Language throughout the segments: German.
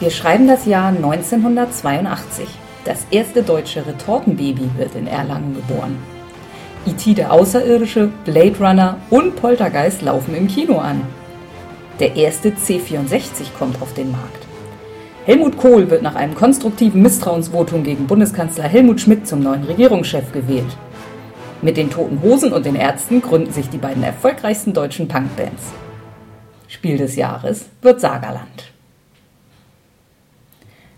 Wir schreiben das Jahr 1982. Das erste deutsche Retortenbaby wird in Erlangen geboren. E.T. der Außerirdische, Blade Runner und Poltergeist laufen im Kino an. Der erste C64 kommt auf den Markt. Helmut Kohl wird nach einem konstruktiven Misstrauensvotum gegen Bundeskanzler Helmut Schmidt zum neuen Regierungschef gewählt. Mit den Toten Hosen und den Ärzten gründen sich die beiden erfolgreichsten deutschen Punkbands. Spiel des Jahres wird Sagerland.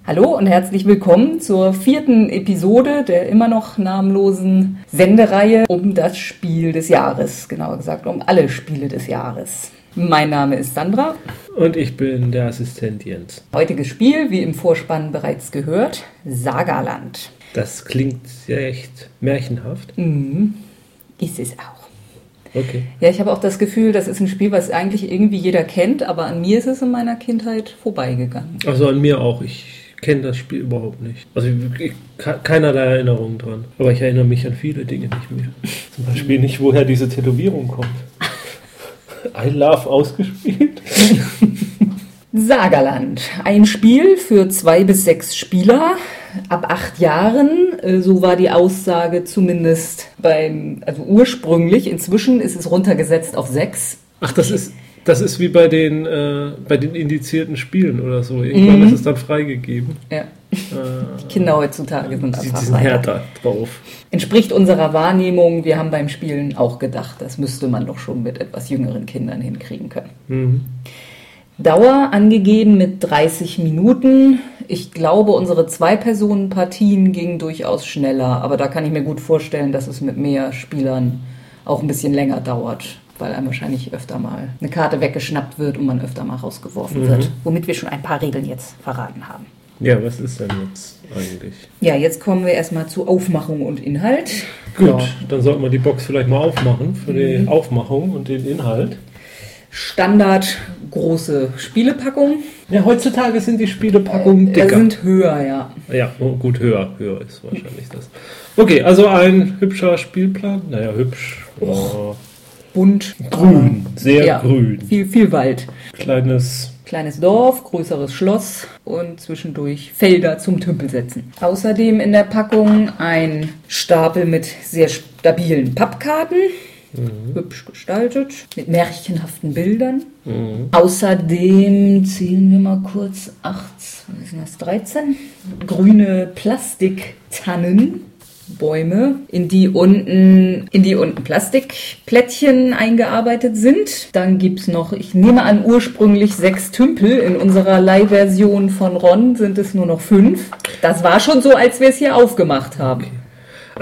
Hallo und herzlich willkommen zur vierten Episode der immer noch namenlosen Sendereihe um das Spiel des Jahres, genauer gesagt um alle Spiele des Jahres. Mein Name ist Sandra. Und ich bin der Assistent Jens. Heutiges Spiel, wie im Vorspann bereits gehört, Sagerland. Das klingt sehr echt märchenhaft. Mhm. Ist es auch. Okay. Ja, ich habe auch das Gefühl, das ist ein Spiel, was eigentlich irgendwie jeder kennt, aber an mir ist es in meiner Kindheit vorbeigegangen. Also an mir auch. Ich kenne das Spiel überhaupt nicht. Also ich, keinerlei Erinnerung dran. Aber ich erinnere mich an viele Dinge nicht mehr. Zum Beispiel nicht, woher diese Tätowierung kommt. I Love ausgespielt. Sagerland. Ein Spiel für zwei bis sechs Spieler ab acht Jahren. Äh, so war die Aussage zumindest beim, also ursprünglich. Inzwischen ist es runtergesetzt auf sechs. Ach, das ist, das ist wie bei den, äh, bei den indizierten Spielen oder so. Irgendwann mhm. ist es dann freigegeben. Ja. Äh, Kinder heutzutage sind einfach die sind härter drauf. Entspricht unserer Wahrnehmung. Wir haben beim Spielen auch gedacht, das müsste man doch schon mit etwas jüngeren Kindern hinkriegen können. Mhm. Dauer angegeben mit 30 Minuten. Ich glaube, unsere Zwei-Personen-Partien gingen durchaus schneller, aber da kann ich mir gut vorstellen, dass es mit mehr Spielern auch ein bisschen länger dauert weil einem wahrscheinlich öfter mal eine Karte weggeschnappt wird und man öfter mal rausgeworfen mhm. wird. Womit wir schon ein paar Regeln jetzt verraten haben. Ja, was ist denn jetzt eigentlich? Ja, jetzt kommen wir erstmal zu Aufmachung und Inhalt. Gut, ja. dann sollten wir die Box vielleicht mal aufmachen für die mhm. Aufmachung und den Inhalt. Standard große Spielepackung. Ja, heutzutage sind die Spielepackungen äh, dicker. sind höher, ja. Ja, oh, gut, höher. Höher ist wahrscheinlich das. Okay, also ein hübscher Spielplan. Naja, hübsch. Oh bunt. Grün, sehr ja, grün. Viel, viel Wald. Kleines. Kleines Dorf, größeres Schloss und zwischendurch Felder zum Tümpelsetzen. Außerdem in der Packung ein Stapel mit sehr stabilen Pappkarten. Mhm. Hübsch gestaltet, mit märchenhaften Bildern. Mhm. Außerdem zählen wir mal kurz 8, was ist das, 13 grüne Plastiktannen Bäume, in die unten, in die unten Plastikplättchen eingearbeitet sind. Dann gibt es noch, ich nehme an, ursprünglich sechs Tümpel. In unserer Leihversion von Ron sind es nur noch fünf. Das war schon so, als wir es hier aufgemacht haben. Okay.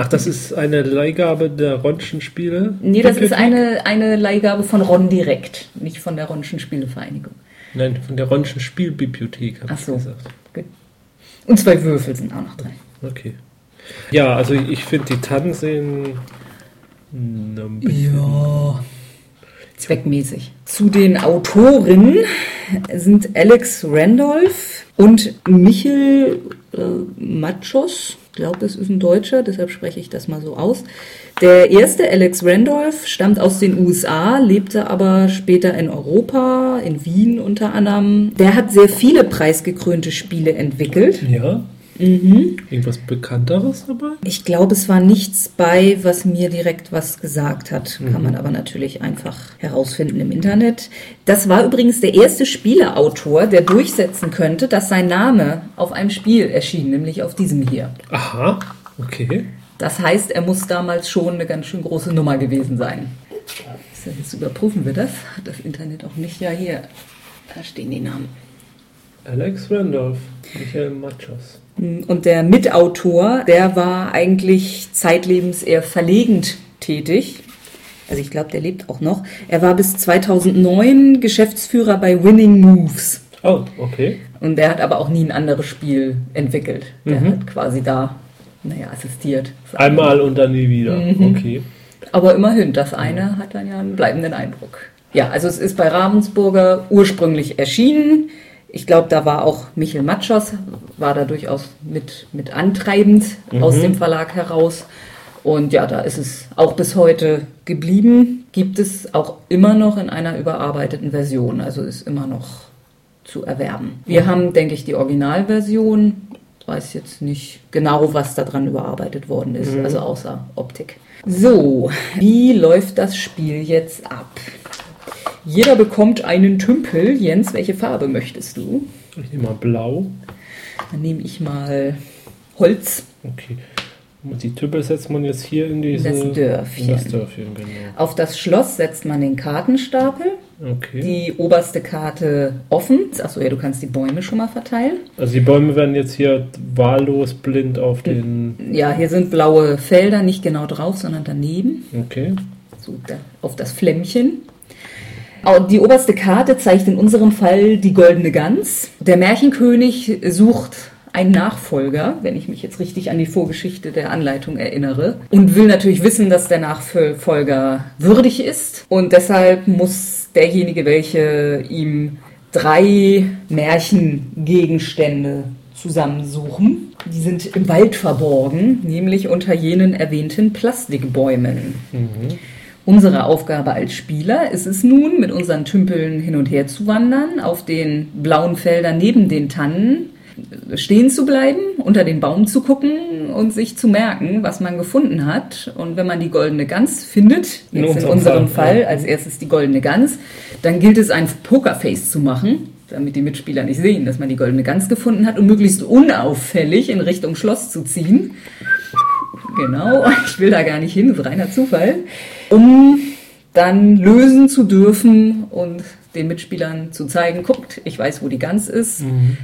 Ach, das ist eine Leihgabe der Ronschen Spiele? Nee, das ist eine, eine Leihgabe von Ron direkt, nicht von der Ronschen Spielevereinigung. Nein, von der Ronschen Spielbibliothek, habe ich so. gesagt. Gut. Und zwei Würfel sind auch noch drin. Okay. Ja, also ich finde die Tannen sehen ein bisschen ja. zweckmäßig. Zu den Autoren sind Alex Randolph und Michel äh, Machos. Ich glaube, das ist ein Deutscher, deshalb spreche ich das mal so aus. Der erste, Alex Randolph, stammt aus den USA, lebte aber später in Europa, in Wien unter anderem. Der hat sehr viele preisgekrönte Spiele entwickelt. Ja. Mhm. Irgendwas Bekannteres dabei? Ich glaube, es war nichts bei, was mir direkt was gesagt hat. Mhm. Kann man aber natürlich einfach herausfinden im Internet. Das war übrigens der erste Spieleautor, der durchsetzen könnte, dass sein Name auf einem Spiel erschien, nämlich auf diesem hier. Aha, okay. Das heißt, er muss damals schon eine ganz schön große Nummer gewesen sein. Jetzt überprüfen wir das. Hat das Internet auch nicht? Ja, hier. Da stehen die Namen. Alex Randolph, Michael Machos. Und der Mitautor, der war eigentlich zeitlebens eher verlegend tätig. Also ich glaube, der lebt auch noch. Er war bis 2009 Geschäftsführer bei Winning Moves. Oh, okay. Und der hat aber auch nie ein anderes Spiel entwickelt. Der mhm. hat quasi da, naja, assistiert. Einmal und dann nie wieder. Mhm. Okay. Aber immerhin, das eine hat dann ja einen bleibenden Eindruck. Ja, also es ist bei Ravensburger ursprünglich erschienen. Ich glaube, da war auch Michel Matschos, war da durchaus mit, mit antreibend mhm. aus dem Verlag heraus. Und ja, da ist es auch bis heute geblieben. Gibt es auch immer noch in einer überarbeiteten Version. Also ist immer noch zu erwerben. Wir haben, denke ich, die Originalversion. Ich weiß jetzt nicht genau, was daran überarbeitet worden ist, Mhm. also außer Optik. So, wie läuft das Spiel jetzt ab? Jeder bekommt einen Tümpel. Jens, welche Farbe möchtest du? Ich nehme mal blau. Dann nehme ich mal Holz. Okay. Und die Tüppel setzt man jetzt hier in diese... Das Dörfchen. Das Dörfchen, genau. Auf das Schloss setzt man den Kartenstapel. Okay. Die oberste Karte offen. Achso, ja, du kannst die Bäume schon mal verteilen. also die Bäume werden jetzt hier wahllos blind auf den... Ja, hier sind blaue Felder, nicht genau drauf, sondern daneben. Okay. So, da, auf das Flämmchen. Die oberste Karte zeigt in unserem Fall die goldene Gans. Der Märchenkönig sucht einen Nachfolger, wenn ich mich jetzt richtig an die Vorgeschichte der Anleitung erinnere, und will natürlich wissen, dass der Nachfolger würdig ist. Und deshalb muss derjenige, welche ihm drei Märchengegenstände zusammensuchen. Die sind im Wald verborgen, nämlich unter jenen erwähnten Plastikbäumen. Unsere Aufgabe als Spieler ist es nun, mit unseren Tümpeln hin und her zu wandern, auf den blauen Feldern neben den Tannen stehen zu bleiben, unter den Baum zu gucken und sich zu merken, was man gefunden hat. Und wenn man die goldene Gans findet, In jetzt in unserem unserem Fall, Fall, ja. als erstes die goldene Gans, dann gilt es, ein Pokerface zu machen, damit die Mitspieler nicht sehen, dass man die goldene Gans gefunden hat und möglichst unauffällig in Richtung Schloss zu ziehen. Genau, ich will da gar nicht hin, das ist reiner Zufall. Um dann lösen zu dürfen und den Mitspielern zu zeigen, guckt, ich weiß, wo die Gans ist.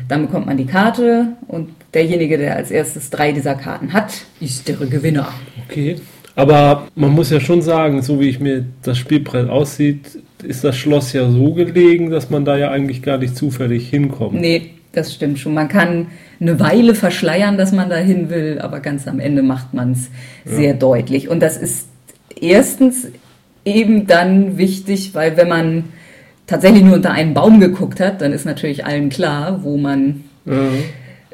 Dann bekommt man die Karte und derjenige, der als erstes drei dieser Karten hat, ist der Gewinner. Okay. Aber man muss ja schon sagen, so wie ich mir das Spielbrett aussieht, ist das Schloss ja so gelegen, dass man da ja eigentlich gar nicht zufällig hinkommt. Nee, das stimmt schon. Man kann eine Weile verschleiern, dass man dahin will, aber ganz am Ende macht man es sehr deutlich. Und das ist erstens eben dann wichtig, weil wenn man tatsächlich nur unter einen Baum geguckt hat, dann ist natürlich allen klar, wo man Ja.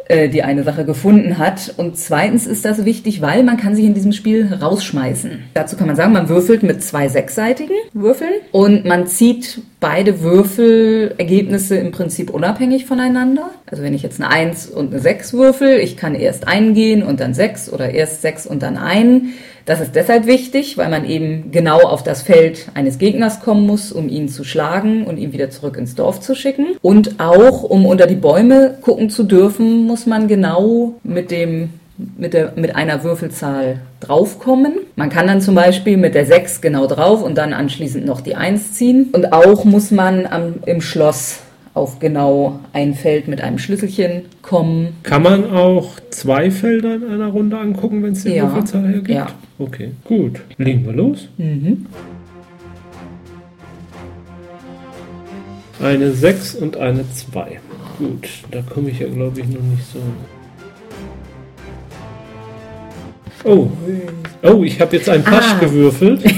äh, die eine Sache gefunden hat. Und zweitens ist das wichtig, weil man kann sich in diesem Spiel rausschmeißen. Dazu kann man sagen, man würfelt mit zwei sechsseitigen Würfeln und man zieht beide Würfelergebnisse im Prinzip unabhängig voneinander. Also wenn ich jetzt eine 1 und eine 6 würfel, ich kann erst eingehen und dann 6 oder erst 6 und dann ein. Das ist deshalb wichtig, weil man eben genau auf das Feld eines Gegners kommen muss, um ihn zu schlagen und ihn wieder zurück ins Dorf zu schicken. Und auch, um unter die Bäume gucken zu dürfen, muss man genau mit dem mit, der, mit einer Würfelzahl draufkommen. Man kann dann zum Beispiel mit der 6 genau drauf und dann anschließend noch die 1 ziehen. Und auch muss man am, im Schloss auf genau ein Feld mit einem Schlüsselchen kommen. Kann man auch zwei Felder in einer Runde angucken, wenn es die Ja. Würfelzahl hergibt? Ja. Okay, gut. Legen wir los. Mhm. Eine 6 und eine 2. Gut, da komme ich ja, glaube ich, noch nicht so. Oh, oh ich habe jetzt einen Pasch Ah. gewürfelt.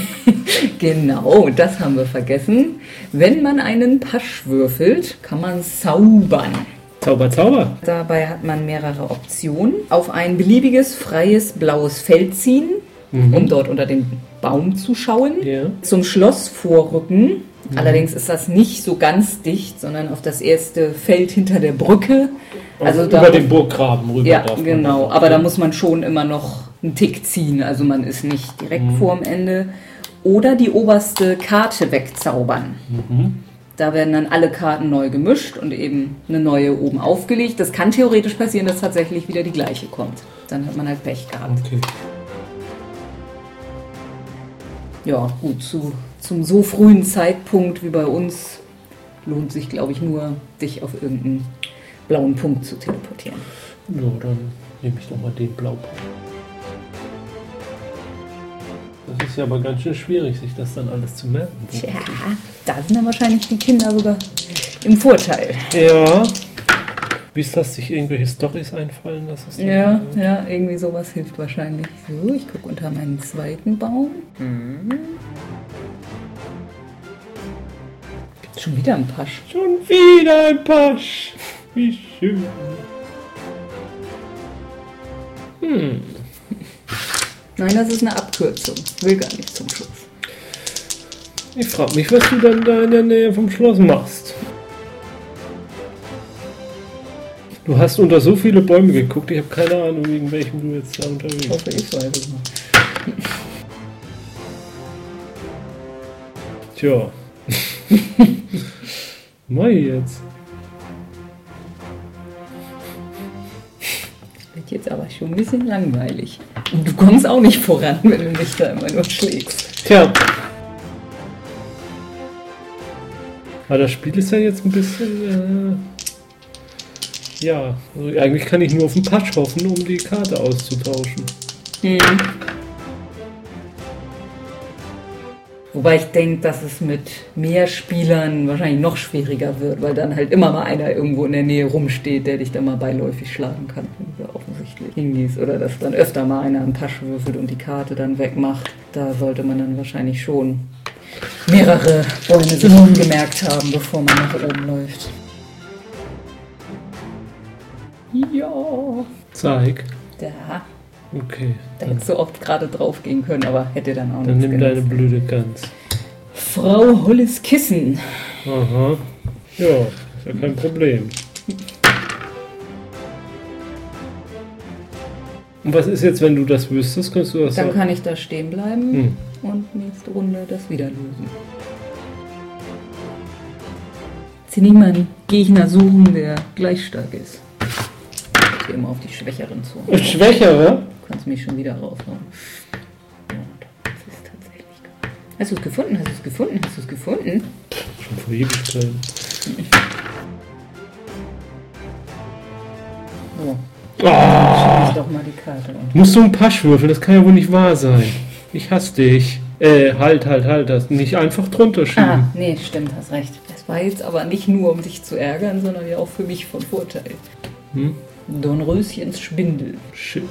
Genau, das haben wir vergessen. Wenn man einen Pasch würfelt, kann man zaubern. Zauber, Zauber. Dabei hat man mehrere Optionen. Auf ein beliebiges freies blaues Feld ziehen, um dort unter den Baum zu schauen. Ja. Zum Schloss vorrücken. Allerdings ist das nicht so ganz dicht, sondern auf das erste Feld hinter der Brücke. Also da über den Burggraben rüber ja, genau. Aber da muss man schon immer noch einen Tick ziehen. Also man ist nicht direkt vorm Ende. Oder die oberste Karte wegzaubern. Da werden dann alle Karten neu gemischt und eben eine neue oben aufgelegt. Das kann theoretisch passieren, dass tatsächlich wieder die gleiche kommt. Dann hat man halt Pech gehabt. Okay. Ja, gut, zu, zum so frühen Zeitpunkt wie bei uns lohnt sich, glaube ich, nur, dich auf irgendeinen blauen Punkt zu teleportieren. Ja, dann nehme ich doch mal den Blaupunkt. Das ist ja aber ganz schön schwierig, sich das dann alles zu merken. Tja, da sind dann wahrscheinlich die Kinder sogar im Vorteil. Ja. Wie ist das, sich irgendwelche Storys einfallen lassen? Das Ja, ja, irgendwie sowas hilft wahrscheinlich. So, ich gucke unter meinen zweiten Baum. Gibt's schon wieder einen Pasch. Schon wieder ein Pasch. Wie schön. Hm. Nein, das ist eine Abkürzung. Will gar nicht zum Schluss. Ich frage mich, was du dann da in der Nähe vom Schloss machst. Du hast unter so viele Bäume geguckt, ich habe keine Ahnung, wegen welchem du jetzt da unterwegs Ich bist. hoffe, ich weiß es noch. Tja. Mai jetzt. Wird jetzt aber schon ein bisschen langweilig. Und du kommst auch nicht voran, wenn du mich da immer nur schlägst. Tja. Aber das Spiel ist ja jetzt ein bisschen. Äh, ja, also eigentlich kann ich nur auf den Patch hoffen, um die Karte auszutauschen. Wobei ich denke, dass es mit mehr Spielern wahrscheinlich noch schwieriger wird, weil dann halt immer mal einer irgendwo in der Nähe rumsteht, der dich dann mal beiläufig schlagen kann, wenn du da hingehst. Oder dass dann öfter mal einer einen Pasch würfelt und die Karte dann wegmacht. Da sollte man dann wahrscheinlich schon mehrere Bäume sich gemerkt haben, bevor man nach oben läuft. Ja, Zeig. da, Okay. da Dann, hättest du auch gerade drauf gehen können, aber hätte dann auch dann nichts nimm deine genutzt. blöde Gans. Frau Holles Kissen. Aha. Ja, ist ja kein Problem. Und was ist jetzt, wenn du das wüsstest? Kannst du das Dann sagen? kann ich da stehen bleiben Hm. und nächste Runde das wieder lösen. Nicht mal einen Gegner suchen, der gleich stark ist. Ich gehe immer auf die Schwächeren zu. Du Schwächere? kannst mich schon wieder raushauen. Und das ist tatsächlich geil. Hast du es gefunden? Hast du es gefunden? Hast du es gefunden? Schon vor Ewigkeiten. So, Ah, doch mal die Karte musst du einen Pasch würfeln? Das kann ja wohl nicht wahr sein. Ich hasse dich. Äh, halt, halt, halt. Das nicht einfach drunter schieben. Ah, nee, stimmt, hast recht. Das war jetzt aber nicht nur, um dich zu ärgern, sondern ja auch für mich von Vorteil. Hm? Dornröschens Spindel. Shit.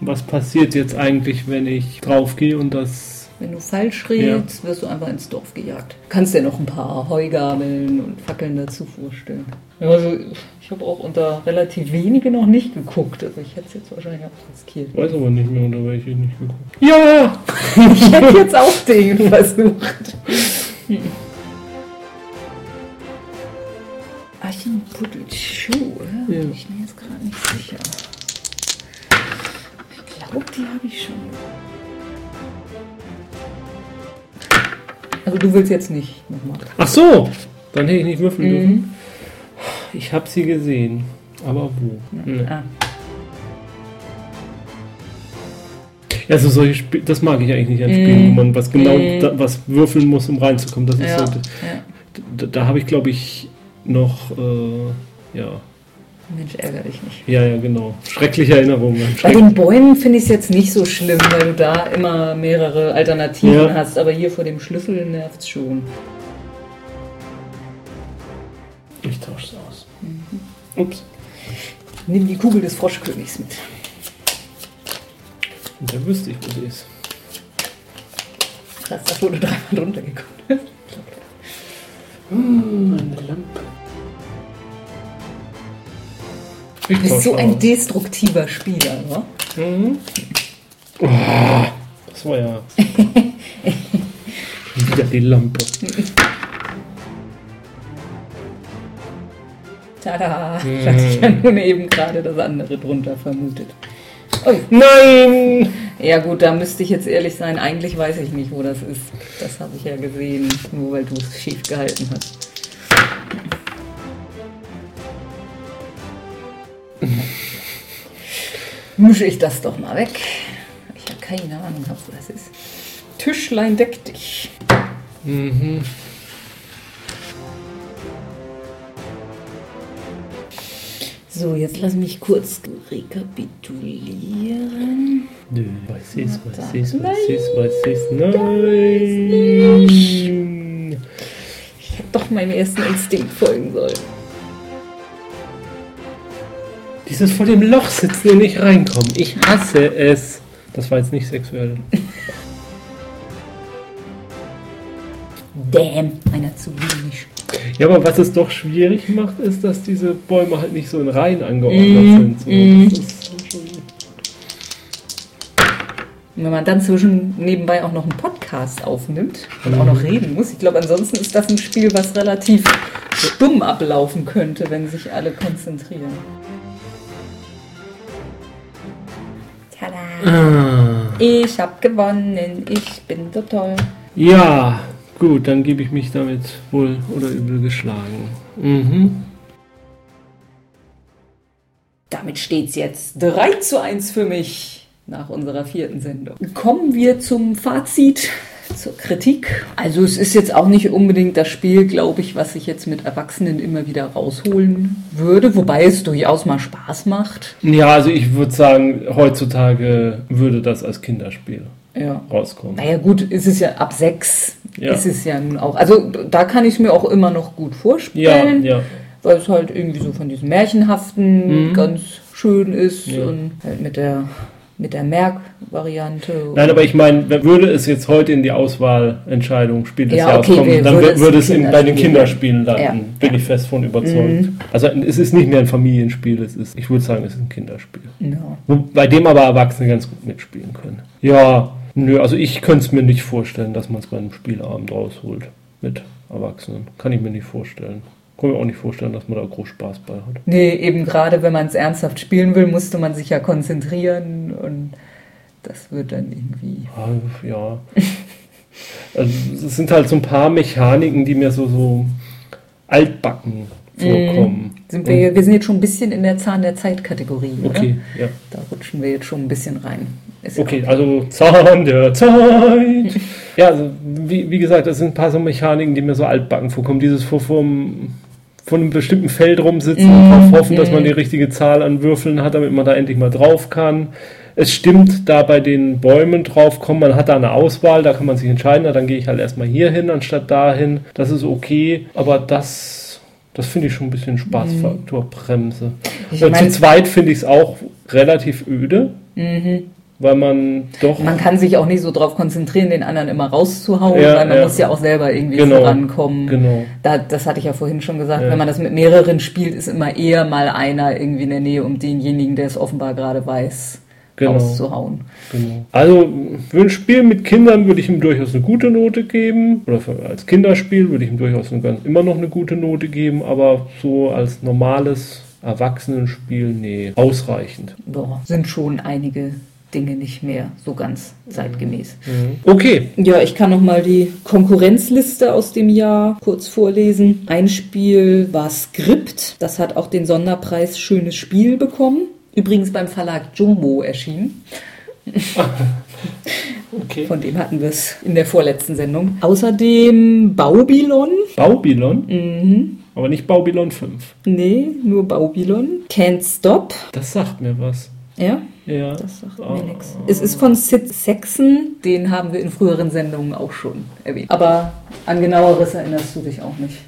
Was passiert jetzt eigentlich, wenn ich draufgehe und das. Wenn du falsch redest, wirst du einfach ins Dorf gejagt. Du kannst dir noch ein paar Heugabeln und Fackeln dazu vorstellen. Also, ich habe auch unter relativ wenige noch nicht geguckt. Also, ich hätte es jetzt wahrscheinlich auch riskiert. Weiß aber nicht mehr, unter welche ich nicht geguckt Ja! Ich hätte jetzt auch den versucht. Hm. Aschenputtels Schuhe? Ja. Bin ich mir jetzt gerade nicht sicher. Ich glaube, die habe ich schon. Also du willst jetzt nicht nochmal. Ach so! Dann hätte ich nicht würfeln dürfen. Mhm. Ich habe sie gesehen. Aber wo? Nee. Ah, Also solche Spiele, das mag ich eigentlich nicht an Spielen, Mm. wo man was genau Mm. da, was würfeln muss, um reinzukommen. Das ist ja, so, ja. da, da habe ich glaube ich noch äh, ja Mensch, ärgere dich nicht. ja ja genau schreckliche Erinnerungen. Bei Schreck den Bäumen finde ich es jetzt nicht so schlimm, weil du da immer mehrere Alternativen Ja. hast. Aber hier vor dem Schlüssel nervt es schon. ich tausche es aus. Mhm. Ups. Nimm die Kugel des Froschkönigs mit. Und da wüsste ich, wo sie ist. Krass, das wurde dreimal drunter. Hm, eine Lampe. Ich Du bist so ein destruktiver Spieler, wa? Mhm. Oh, das war ja. Wieder die Lampe. Tada! Ich hatte ja nun eben gerade das andere drunter vermutet. Ui. Nein! Ja gut, da müsste ich jetzt ehrlich sein. Eigentlich weiß ich nicht, wo das ist. Das habe ich ja gesehen, nur weil du es schief gehalten hast. Mische ich das doch mal weg. Ich habe keine Ahnung, wo das ist. Tischlein deck dich. Mhm. So, jetzt lass mich kurz rekapitulieren. Nö, weiß ist, weiß Warte. ist, weiß ist, weiß ist. Nein! Ich hätte doch meinem ersten Instinkt folgen sollen. Dieses vor dem Loch sitzen und nicht reinkommen. Ich hasse es. Das war jetzt nicht sexuell. Damn, einer zu wenig. Ja, aber was es doch schwierig macht, ist, dass diese Bäume halt nicht so in Reihen angeordnet Mhm, sind. So. mhm. Und wenn man dann zwischen nebenbei auch noch einen Podcast aufnimmt und auch noch reden muss, ich glaube, ansonsten ist das ein Spiel, was relativ stumm ablaufen könnte, wenn sich alle konzentrieren. Ah. Ich hab gewonnen, ich bin so toll. Ja, gut, dann gebe ich mich damit wohl oder übel geschlagen. Mhm. Damit steht's jetzt 3 zu 1 für mich nach unserer vierten Sendung. Kommen wir zum Fazit, zur Kritik. Also es ist jetzt auch nicht unbedingt das Spiel, glaube ich, was ich jetzt mit Erwachsenen immer wieder rausholen würde, wobei es durchaus mal Spaß macht. Ja, also ich würde sagen, heutzutage würde das als Kinderspiel Ja. rauskommen. Naja gut, ist es ja ab sechs, Ja. ist es ja nun auch. Also da kann ich es mir auch immer noch gut Ja, vorstellen. ja. weil es halt irgendwie so von diesem Märchenhaften Mhm. ganz schön ist Ja. und halt mit der mit der Merk-Variante. Nein, aber ich meine, würde es jetzt heute in die Auswahlentscheidung Spiel des Ja, Jahres okay, kommen, dann würde würde, es in, bei den Kinderspiel Kinderspielen landen. Ja. Bin ich fest von überzeugt. Mhm. Also es ist nicht mehr ein Familienspiel, es ist, ich würde sagen, es ist ein Kinderspiel. ja. Bei dem aber Erwachsene ganz gut mitspielen können. Ja, nö, also ich könnte es mir nicht vorstellen, dass man es bei einem Spielabend rausholt mit Erwachsenen. Kann ich mir nicht vorstellen. Kann mir auch nicht vorstellen, dass man da groß Spaß bei hat. Nee, eben gerade wenn man es ernsthaft spielen will, musste man sich ja konzentrieren und das wird dann irgendwie. Ah, Ja. Also, es sind halt so ein paar Mechaniken, die mir so, so altbacken vorkommen. Sind wir, wir sind jetzt schon ein bisschen in der Zahn der Zeit-Kategorie. oder? Okay, ja. Da rutschen wir jetzt schon ein bisschen rein. Ist Okay, also Zahn der Zeit. Ja, also wie, wie gesagt, das sind ein paar so Mechaniken, die mir so altbacken vorkommen. Dieses vor, vom, von einem bestimmten Feld rumsitzen und darauf hoffen, dass man die richtige Zahl an Würfeln hat, damit man da endlich mal drauf kann. Es stimmt, da bei den Bäumen draufkommen, man hat da eine Auswahl, da kann man sich entscheiden, na, dann gehe ich halt erstmal hier hin, anstatt dahin. Das ist okay, aber das, das finde ich schon ein bisschen Spaßfaktor Bremse. Ich Und meine- zu zweit finde ich es auch relativ öde, weil man doch... Man kann sich auch nicht so drauf konzentrieren, den anderen immer rauszuhauen, Ja, weil man ja. muss ja auch selber irgendwie Genau, vorankommen. genau. Da, das hatte ich ja vorhin schon gesagt. Ja. Wenn man das mit mehreren spielt, ist immer eher mal einer irgendwie in der Nähe, um denjenigen, der es offenbar gerade weiß, Genau. rauszuhauen. Genau. Also für ein Spiel mit Kindern würde ich ihm durchaus eine gute Note geben. Oder für, als Kinderspiel würde ich ihm durchaus eine, immer noch eine gute Note geben. Aber so als normales Erwachsenenspiel, nee, ausreichend. Boah, sind schon einige Dinge nicht mehr so ganz zeitgemäß. Okay, Ja, ich kann noch mal die Konkurrenzliste aus dem Jahr kurz vorlesen. Ein Spiel war Skript. Das hat auch den Sonderpreis Schönes Spiel bekommen. Übrigens beim Verlag Jumbo erschienen. okay. Von dem hatten wir es in der vorletzten Sendung. Außerdem Baubilon. Baubilon, Mhm. aber nicht Baubilon 5. Nee, nur Baubilon. Can't Stop. Das sagt mir was. Ja, Ja. das sagt Ah. mir nichts. Es ist von Sid Saxon. Den haben wir in früheren Sendungen auch schon erwähnt. Aber an genaueres erinnerst du dich auch nicht.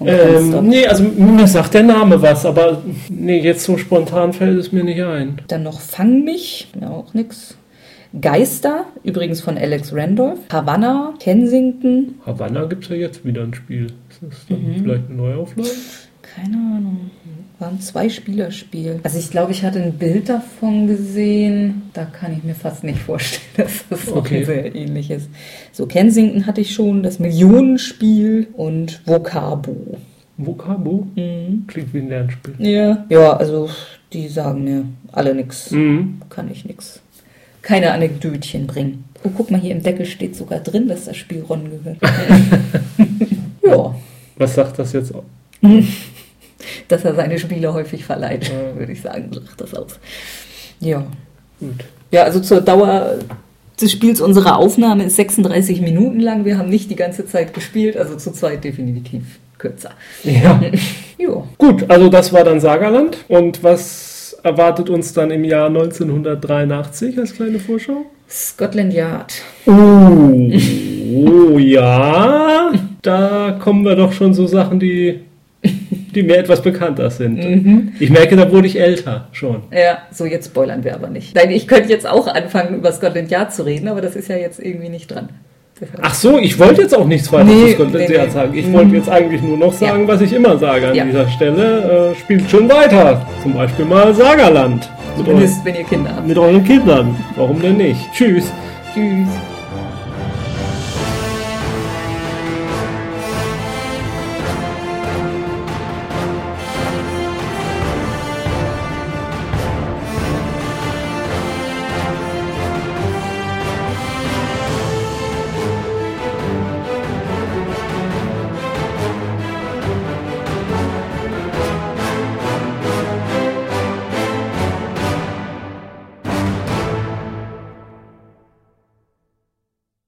Ähm, nee, also mir sagt der Name was, aber nee, jetzt so spontan fällt es mir nicht ein. Dann noch Fang mich, ja auch nix. Geister, übrigens von Alex Randolph. Havanna, Kensington, Havanna gibt es ja jetzt wieder ein Spiel. Ist das dann Mhm. vielleicht eine Neuauflage? keine Ahnung. War ein Zwei-Spieler-Spiel. Also ich glaube, ich hatte ein Bild davon gesehen. Da kann ich mir fast nicht vorstellen, dass das Okay. ein sehr ähnlich ist. So, Kensington hatte ich schon, das Millionenspiel und Vocabo. Vocabo? Mhm. Klingt wie ein Lernspiel. Ja. Ja, also die sagen mir alle nix. Mhm. Kann ich nix. Keine Anekdötchen bringen. Oh, guck mal, hier im Deckel steht sogar drin, dass das Spiel Ron gehört. ja, Was sagt das jetzt? dass er seine Spiele häufig verleiht, Ja. würde ich sagen, sagt das aus. Ja. Gut. Ja, also zur Dauer des Spiels unserer Aufnahme ist 36 Minuten lang. Wir haben nicht die ganze Zeit gespielt, also zu zweit definitiv kürzer. Ja. Ja. Gut, also das war dann Sagerland. Und was erwartet uns dann im Jahr 1983 als kleine Vorschau? Scotland Yard. Oh, oh ja. Da kommen wir doch schon so Sachen, die, die mir etwas bekannter sind. Ich merke, da wurde ich älter schon. Ja, so jetzt spoilern wir aber nicht. Nein, ich könnte jetzt auch anfangen, über Scotland Yard zu reden, aber das ist ja jetzt irgendwie nicht dran. Ach so, ich wollte jetzt auch nichts weiter Nee, zu Scotland nee, Yard nee. sagen. Ich wollte jetzt eigentlich nur noch sagen, Ja. was ich immer sage an Ja. dieser Stelle. Äh, spielt schon weiter. Zum Beispiel mal Sagerland. Zumindest, wenn ihr Kinder habt. Mit euren Kindern. Warum denn nicht? Tschüss. Tschüss.